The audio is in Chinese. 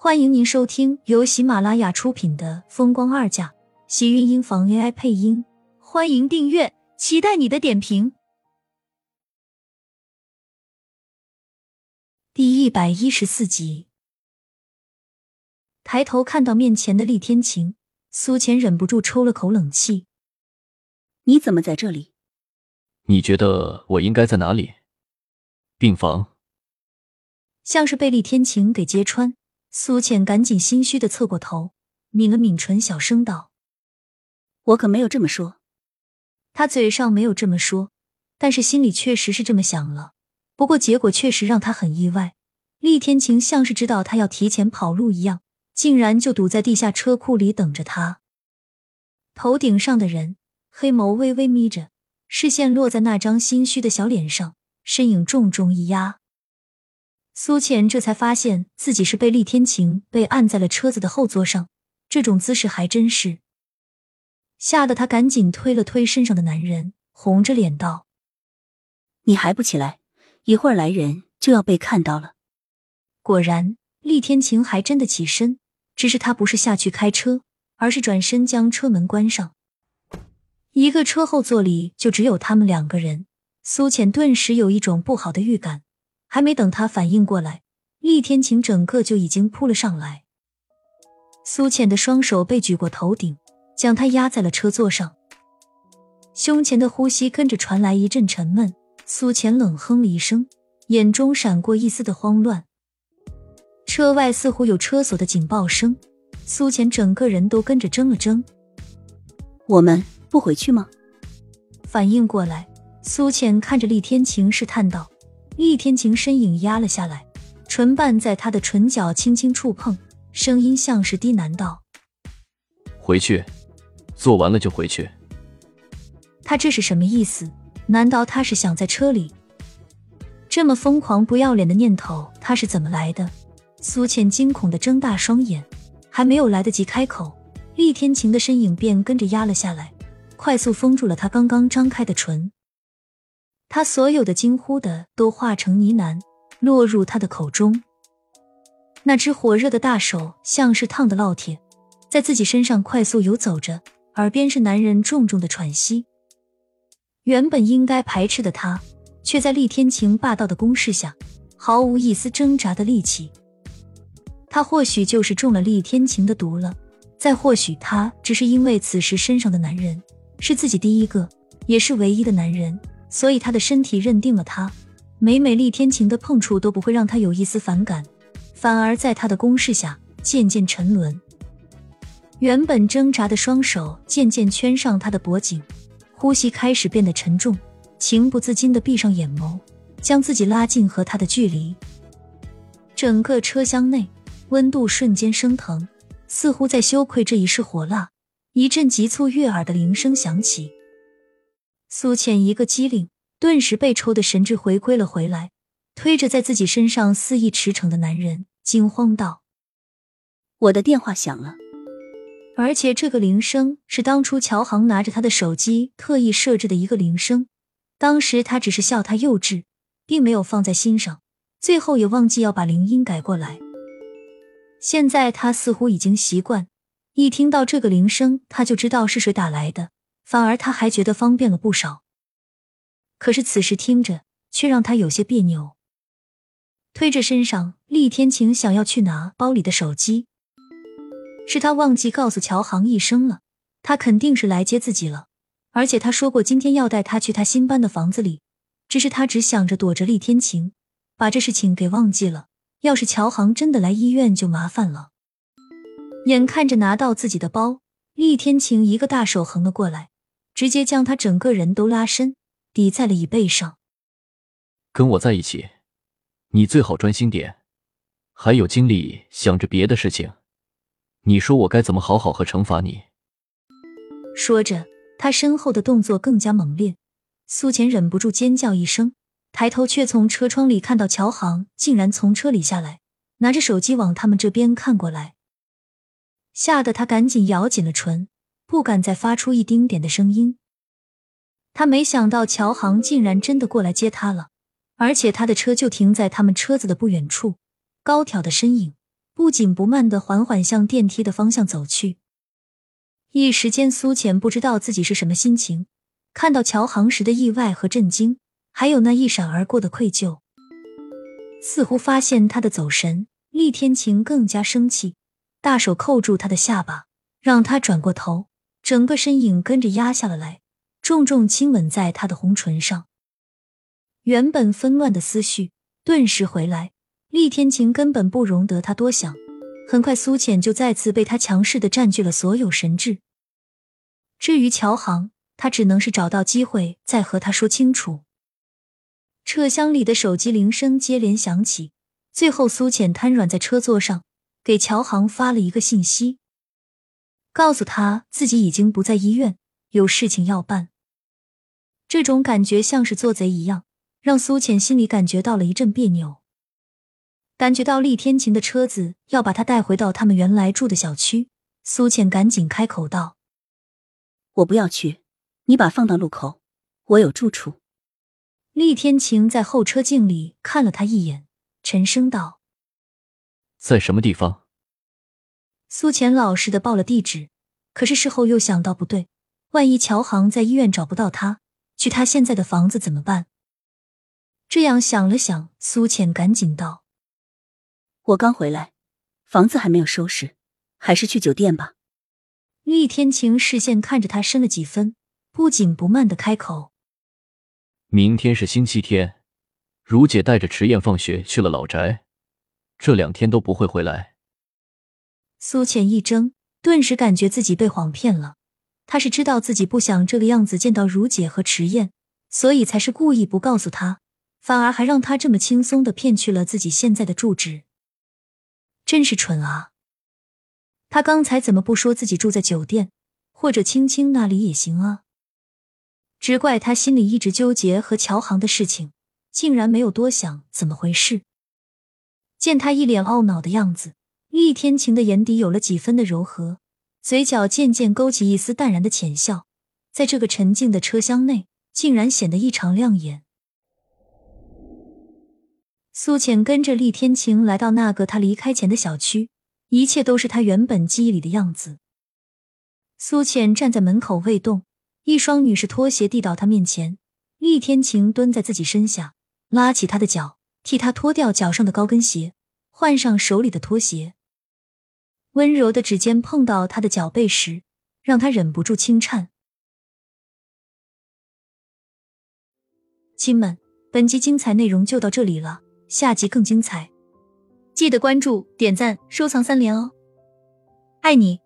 欢迎您收听由喜马拉雅出品的《风光二嫁》，喜运音房 AI 配音。欢迎订阅，期待你的点评。第一百一十四集，抬头看到面前的厉天晴，苏浅忍不住抽了口冷气：“你怎么在这里？你觉得我应该在哪里？病房？”像是被厉天晴给揭穿。苏浅赶紧心虚的侧过头，抿了抿唇，小声道：“我可没有这么说。”他嘴上没有这么说，但是心里确实是这么想了。不过结果确实让他很意外。厉天晴像是知道他要提前跑路一样，竟然就堵在地下车库里等着他。头顶上的人，黑眸微微眯着，视线落在那张心虚的小脸上，身影重重一压。苏浅这才发现自己是被厉天晴被按在了车子的后座上，这种姿势还真是吓得他赶紧推了推身上的男人，红着脸道：“你还不起来？一会儿来人就要被看到了。”果然，厉天晴还真的起身，只是他不是下去开车，而是转身将车门关上。一个车后座里就只有他们两个人，苏浅顿时有一种不好的预感。还没等他反应过来，厉天晴整个就已经扑了上来。苏浅的双手被举过头顶，将他压在了车座上，胸前的呼吸跟着传来一阵沉闷。苏浅冷哼了一声，眼中闪过一丝的慌乱。车外似乎有车锁的警报声，苏浅整个人都跟着怔了怔。我们不回去吗？反应过来，苏浅看着厉天晴试探道。厉天晴身影压了下来，唇瓣在他的唇角轻轻触碰，声音像是低喃道：“回去，做完了就回去。”他这是什么意思？难道他是想在车里？这么疯狂不要脸的念头，他是怎么来的？苏浅惊恐的睁大双眼，还没有来得及开口，厉天晴的身影便跟着压了下来，快速封住了他刚刚张开的唇。他所有的惊呼的都化成呢喃，落入他的口中。那只火热的大手像是烫的烙铁，在自己身上快速游走着，耳边是男人重重的喘息。原本应该排斥的他，却在厉天晴霸道的攻势下，毫无一丝挣扎的力气。他或许就是中了厉天晴的毒了，再或许他只是因为此时身上的男人是自己第一个，也是唯一的男人。所以他的身体认定了他，每每厉天晴的碰触都不会让他有一丝反感，反而在他的攻势下渐渐沉沦。原本挣扎的双手渐渐圈上他的脖颈，呼吸开始变得沉重，情不自禁的闭上眼眸，将自己拉近和他的距离。整个车厢内温度瞬间升腾，似乎在羞愧这一世火辣。一阵急促悦耳的铃声响起。苏浅一个机灵，顿时被抽的神智回归了回来，推着在自己身上肆意驰骋的男人，惊慌道：“我的电话响了，而且这个铃声是当初乔航拿着他的手机特意设置的一个铃声。当时他只是笑他幼稚，并没有放在心上，最后也忘记要把铃音改过来。现在他似乎已经习惯，一听到这个铃声，他就知道是谁打来的。”反而他还觉得方便了不少，可是此时听着却让他有些别扭。推着身上，厉天晴想要去拿包里的手机，是他忘记告诉乔航一声了。他肯定是来接自己了，而且他说过今天要带他去他新搬的房子里。只是他只想着躲着厉天晴，把这事情给忘记了。要是乔航真的来医院，就麻烦了。眼看着拿到自己的包，厉天晴一个大手横了过来。直接将他整个人都拉伸，抵在了椅背上。跟我在一起，你最好专心点，还有精力想着别的事情。你说我该怎么好好和惩罚你？说着，他身后的动作更加猛烈。苏浅忍不住尖叫一声，抬头却从车窗里看到乔航竟然从车里下来，拿着手机往他们这边看过来，吓得他赶紧咬紧了唇。不敢再发出一丁点的声音。他没想到乔航竟然真的过来接他了，而且他的车就停在他们车子的不远处。高挑的身影，不紧不慢的缓缓向电梯的方向走去。一时间，苏浅不知道自己是什么心情，看到乔航时的意外和震惊，还有那一闪而过的愧疚。似乎发现他的走神，厉天晴更加生气，大手扣住他的下巴，让他转过头，整个身影跟着压下了来，重重亲吻在他的红唇上。原本纷乱的思绪顿时回来，厉天晴根本不容得他多想。很快，苏浅就再次被他强势的占据了所有神智。至于乔航，他只能是找到机会再和他说清楚。车厢里的手机铃声接连响起，最后苏浅瘫软在车座上，给乔航发了一个信息，告诉他自己已经不在医院，有事情要办。这种感觉像是做贼一样，让苏浅心里感觉到了一阵别扭。感觉到厉天晴的车子要把他带回到他们原来住的小区，苏浅赶紧开口道：“我不要去，你把放到路口，我有住处。”厉天晴在后车镜里看了他一眼，沉声道：“在什么地方？”苏浅老实的报了地址，可是事后又想到不对，万一乔航在医院找不到他，去他现在的房子怎么办？这样想了想，苏浅赶紧道。我刚回来，房子还没有收拾，还是去酒店吧。厉天晴视线看着他，深了几分，不紧不慢的开口：“明天是星期天，如姐带着迟燕放学去了老宅，这两天都不会回来。”苏浅一怔，顿时感觉自己被谎骗了。他是知道自己不想这个样子见到如姐和迟燕，所以才是故意不告诉他，反而还让他这么轻松的骗去了自己现在的住址。真是蠢啊！他刚才怎么不说自己住在酒店，或者青青那里也行啊？只怪他心里一直纠结和乔航的事情，竟然没有多想怎么回事。见他一脸懊恼的样子，厉天晴的眼底有了几分的柔和，嘴角渐渐勾起一丝淡然的浅笑，在这个沉静的车厢内，竟然显得异常亮眼。苏浅跟着厉天晴来到那个他离开前的小区，一切都是他原本记忆里的样子。苏浅站在门口未动，一双女士拖鞋递到他面前，厉天晴蹲在自己身下，拉起他的脚，替他脱掉脚上的高跟鞋，换上手里的拖鞋。温柔的指尖碰到他的脚背时，让他忍不住轻颤。亲们，本集精彩内容就到这里了。下集更精彩，记得关注、点赞、收藏三连哦！爱你。